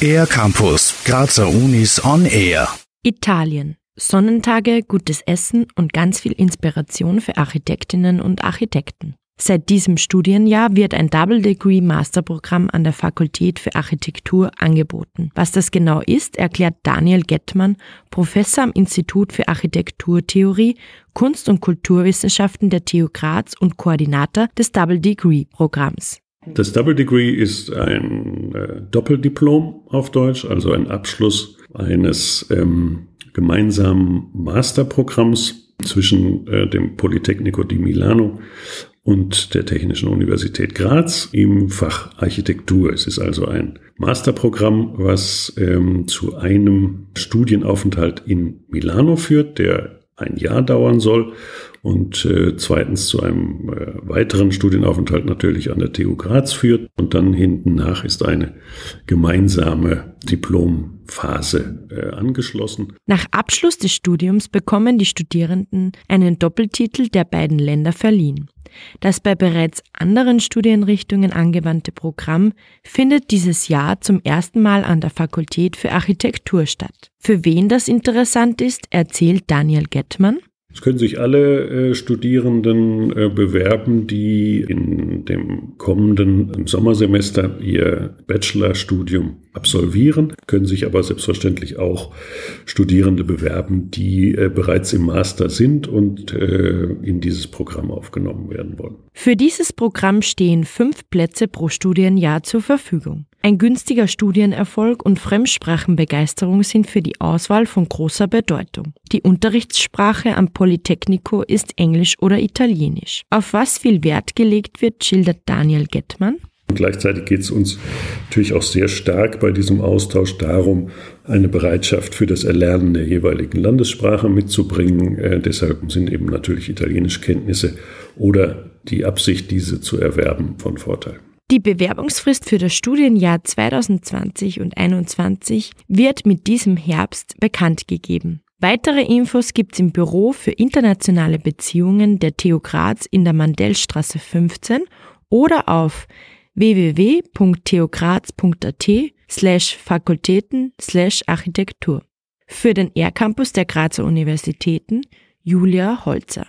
Air Campus, Grazer Unis on Air. Italien. Sonnentage, gutes Essen und ganz viel Inspiration für Architektinnen und Architekten. Seit diesem Studienjahr wird ein Double Degree Masterprogramm an der Fakultät für Architektur angeboten. Was das genau ist, erklärt Daniel Gettmann, Professor am Institut für Architekturtheorie, Kunst- und Kulturwissenschaften der TU Graz und Koordinator des Double Degree Programms. Das Double Degree ist ein äh, Doppeldiplom auf Deutsch, also ein Abschluss eines ähm, gemeinsamen Masterprogramms zwischen äh, dem Politecnico di Milano und der Technischen Universität Graz im Fach Architektur. Es ist also ein Masterprogramm, was ähm, zu einem Studienaufenthalt in Milano führt, der ein Jahr dauern soll und äh, zweitens zu einem äh, weiteren Studienaufenthalt natürlich an der TU Graz führt und dann hinten nach ist eine gemeinsame Diplomphase äh, angeschlossen. Nach Abschluss des Studiums bekommen die Studierenden einen Doppeltitel der beiden Länder verliehen. Das bei bereits anderen Studienrichtungen angewandte Programm findet dieses Jahr zum ersten Mal an der Fakultät für Architektur statt. Für wen das interessant ist, erzählt Daniel Gettmann. Es können sich alle äh, Studierenden äh, bewerben, die in dem kommenden Sommersemester ihr Bachelorstudium absolvieren, können sich aber selbstverständlich auch Studierende bewerben, die äh, bereits im Master sind und äh, in dieses Programm aufgenommen werden wollen. Für dieses Programm stehen fünf Plätze pro Studienjahr zur Verfügung. Ein günstiger Studienerfolg und Fremdsprachenbegeisterung sind für die Auswahl von großer Bedeutung. Die Unterrichtssprache am Polytechnico ist Englisch oder Italienisch. Auf was viel Wert gelegt wird, schildert Daniel Gettmann. Gleichzeitig geht es uns natürlich auch sehr stark bei diesem Austausch darum, eine Bereitschaft für das Erlernen der jeweiligen Landessprache mitzubringen. Äh, deshalb sind eben natürlich Italienischkenntnisse oder die Absicht, diese zu erwerben, von Vorteil. Die Bewerbungsfrist für das Studienjahr 2020 und 2021 wird mit diesem Herbst bekannt gegeben. Weitere Infos gibt's im Büro für internationale Beziehungen der TU Graz in der Mandellstraße 15 oder auf www.theograz.at slash Fakultäten slash Architektur. Für den R-Campus der Grazer Universitäten Julia Holzer.